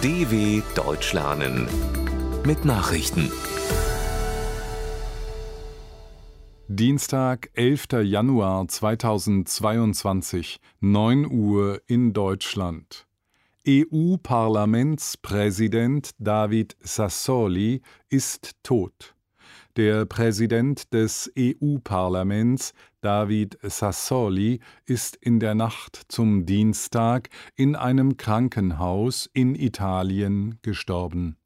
DW Deutsch lernen mit Nachrichten. Dienstag, 11. Januar 2022, 9 Uhr in Deutschland. EU-Parlamentspräsident David Sassoli ist tot. Der Präsident des EU-Parlaments, David Sassoli, ist in der Nacht zum Dienstag in einem Krankenhaus in Italien gestorben.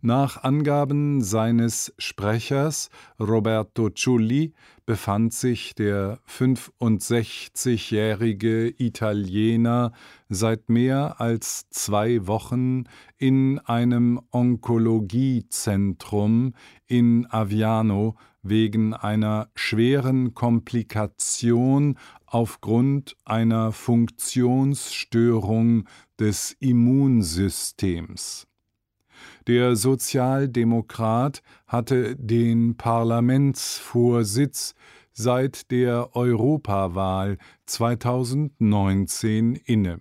Nach Angaben seines Sprechers Roberto Ciulli befand sich der 65-jährige Italiener seit mehr als zwei Wochen in einem Onkologiezentrum in Aviano wegen einer schweren Komplikation aufgrund einer Funktionsstörung des Immunsystems. Der Sozialdemokrat hatte den Parlamentsvorsitz seit der Europawahl 2019 inne.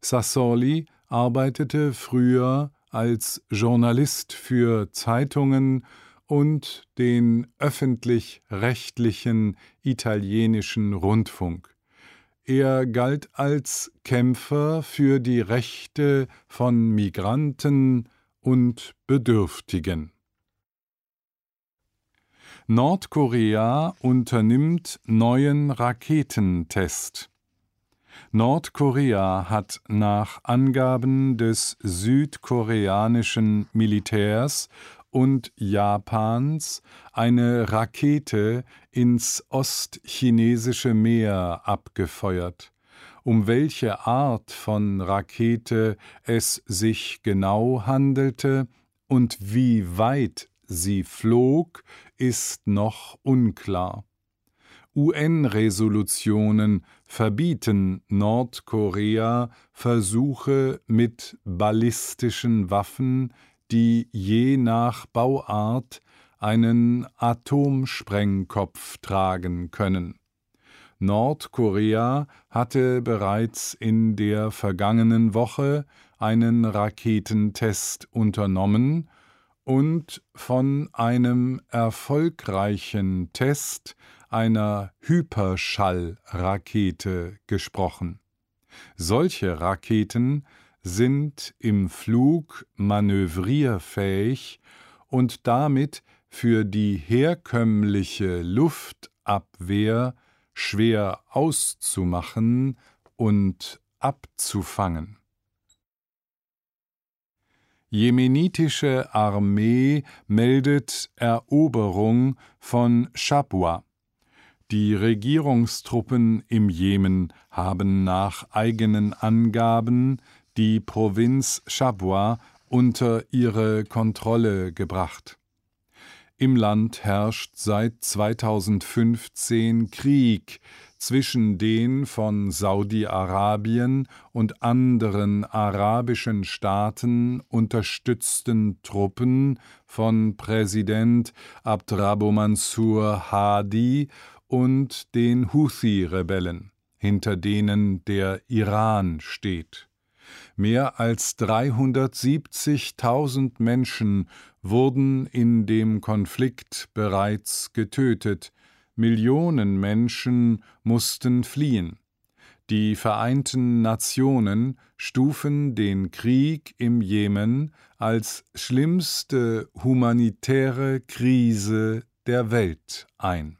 Sassoli arbeitete früher als Journalist für Zeitungen und den öffentlich-rechtlichen italienischen Rundfunk. Er galt als Kämpfer für die Rechte von Migranten, und Bedürftigen. Nordkorea unternimmt neuen Raketentest. Nordkorea hat nach Angaben des südkoreanischen Militärs und Japans eine Rakete ins ostchinesische Meer abgefeuert. Um welche Art von Rakete es sich genau handelte und wie weit sie flog, ist noch unklar. UN-Resolutionen verbieten Nordkorea Versuche mit ballistischen Waffen, die je nach Bauart einen Atomsprengkopf tragen können. Nordkorea hatte bereits in der vergangenen Woche einen Raketentest unternommen und von einem erfolgreichen Test einer Hyperschallrakete gesprochen. Solche Raketen sind im Flug manövrierfähig und damit für die herkömmliche Luftabwehr schwer auszumachen und abzufangen. Jemenitische Armee meldet Eroberung von Shabwa. Die Regierungstruppen im Jemen haben nach eigenen Angaben die Provinz Shabwa unter ihre Kontrolle gebracht. Im Land herrscht seit 2015 Krieg zwischen den von Saudi-Arabien und anderen arabischen Staaten unterstützten Truppen von Präsident Abdrabbo Mansur Hadi und den Houthi-Rebellen, hinter denen der Iran steht. Mehr als 370.000 Menschen wurden in dem Konflikt bereits getötet, Millionen Menschen mussten fliehen. Die Vereinten Nationen stufen den Krieg im Jemen als schlimmste humanitäre Krise der Welt ein.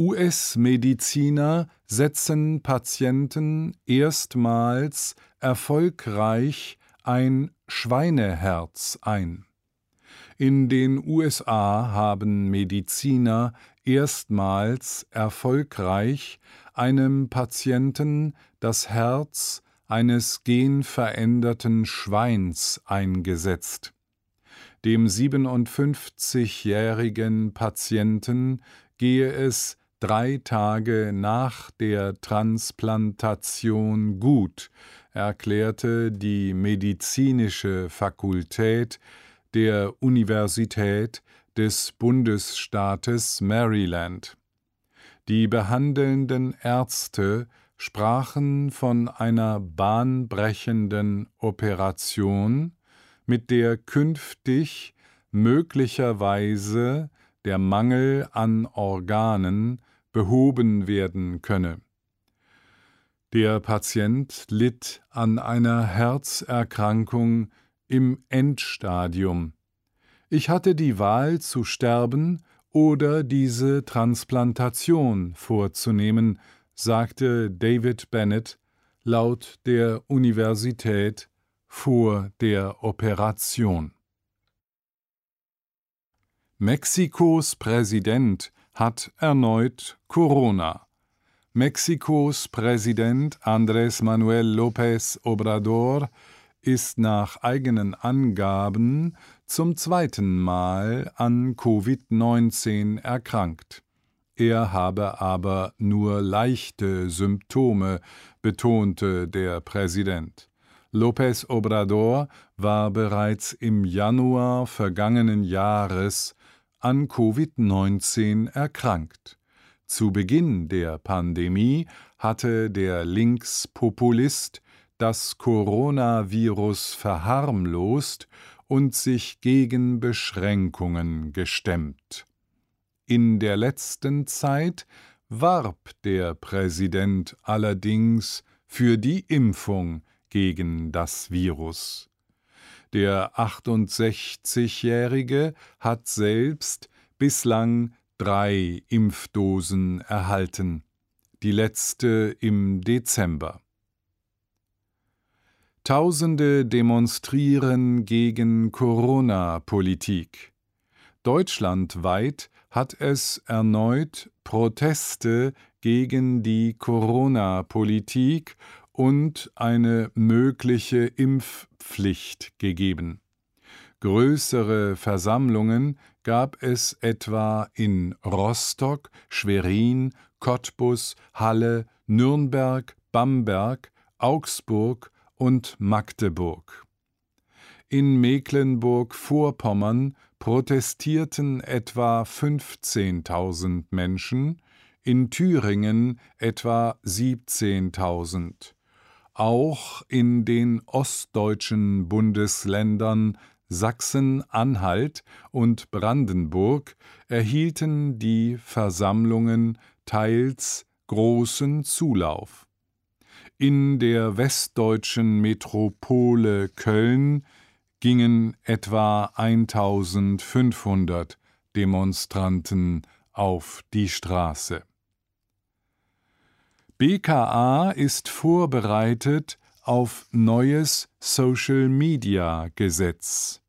US-Mediziner setzen Patienten erstmals erfolgreich ein Schweineherz ein. In den USA haben Mediziner erstmals erfolgreich einem Patienten das Herz eines genveränderten Schweins eingesetzt. Dem 57-jährigen Patienten gehe es drei Tage nach der Transplantation gut, erklärte die medizinische Fakultät der Universität des Bundesstaates Maryland. Die behandelnden Ärzte sprachen von einer bahnbrechenden Operation, mit der künftig möglicherweise der Mangel an Organen behoben werden könne. Der Patient litt an einer Herzerkrankung im Endstadium. Ich hatte die Wahl zu sterben oder diese Transplantation vorzunehmen, sagte David Bennett laut der Universität vor der Operation. Mexikos Präsident hat erneut Corona. Mexikos Präsident Andrés Manuel López Obrador ist nach eigenen Angaben zum zweiten Mal an Covid-19 erkrankt. Er habe aber nur leichte Symptome, betonte der Präsident. López Obrador war bereits im Januar vergangenen Jahres an Covid-19 erkrankt. Zu Beginn der Pandemie hatte der Linkspopulist das Coronavirus verharmlost und sich gegen Beschränkungen gestemmt. In der letzten Zeit warb der Präsident allerdings für die Impfung gegen das Virus. Der 68-Jährige hat selbst bislang drei Impfdosen erhalten, die letzte im Dezember. Tausende demonstrieren gegen Corona-Politik. Deutschlandweit hat es erneut Proteste gegen die Corona-Politik und eine mögliche Impfpflicht gegeben. Größere Versammlungen gab es etwa in Rostock, Schwerin, Cottbus, Halle, Nürnberg, Bamberg, Augsburg und Magdeburg. In Mecklenburg-Vorpommern protestierten etwa 15.000 Menschen, in Thüringen etwa 17.000. Auch in den ostdeutschen Bundesländern Sachsen-Anhalt und Brandenburg erhielten die Versammlungen teils großen Zulauf. In der westdeutschen Metropole Köln gingen etwa 1500 Demonstranten auf die Straße. BKA ist vorbereitet auf neues Social-Media-Gesetz.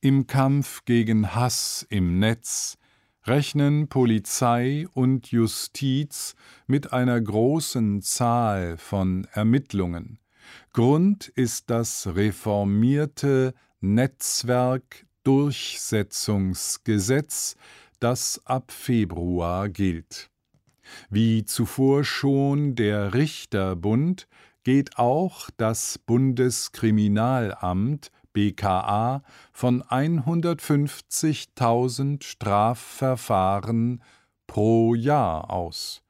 Im Kampf gegen Hass im Netz rechnen Polizei und Justiz mit einer großen Zahl von Ermittlungen. Grund ist das reformierte Netzwerkdurchsetzungsgesetz, das ab Februar gilt. Wie zuvor schon der Richterbund geht auch das Bundeskriminalamt BKA von 150.000 Strafverfahren pro Jahr aus.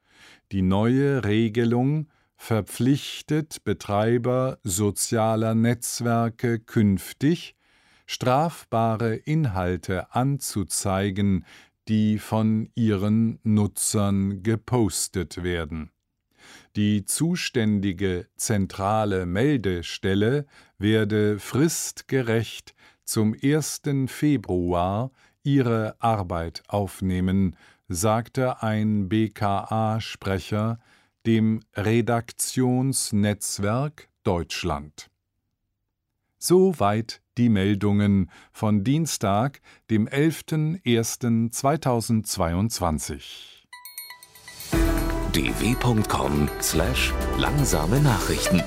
Die neue Regelung verpflichtet Betreiber sozialer Netzwerke künftig, strafbare Inhalte anzuzeigen, die von ihren Nutzern gepostet werden. Die zuständige zentrale Meldestelle werde fristgerecht zum 1. Februar ihre Arbeit aufnehmen, sagte ein BKA-Sprecher dem Redaktionsnetzwerk Deutschland. Soweit die Meldungen von Dienstag, dem 11.01.2022. dw.com/langsame Nachrichten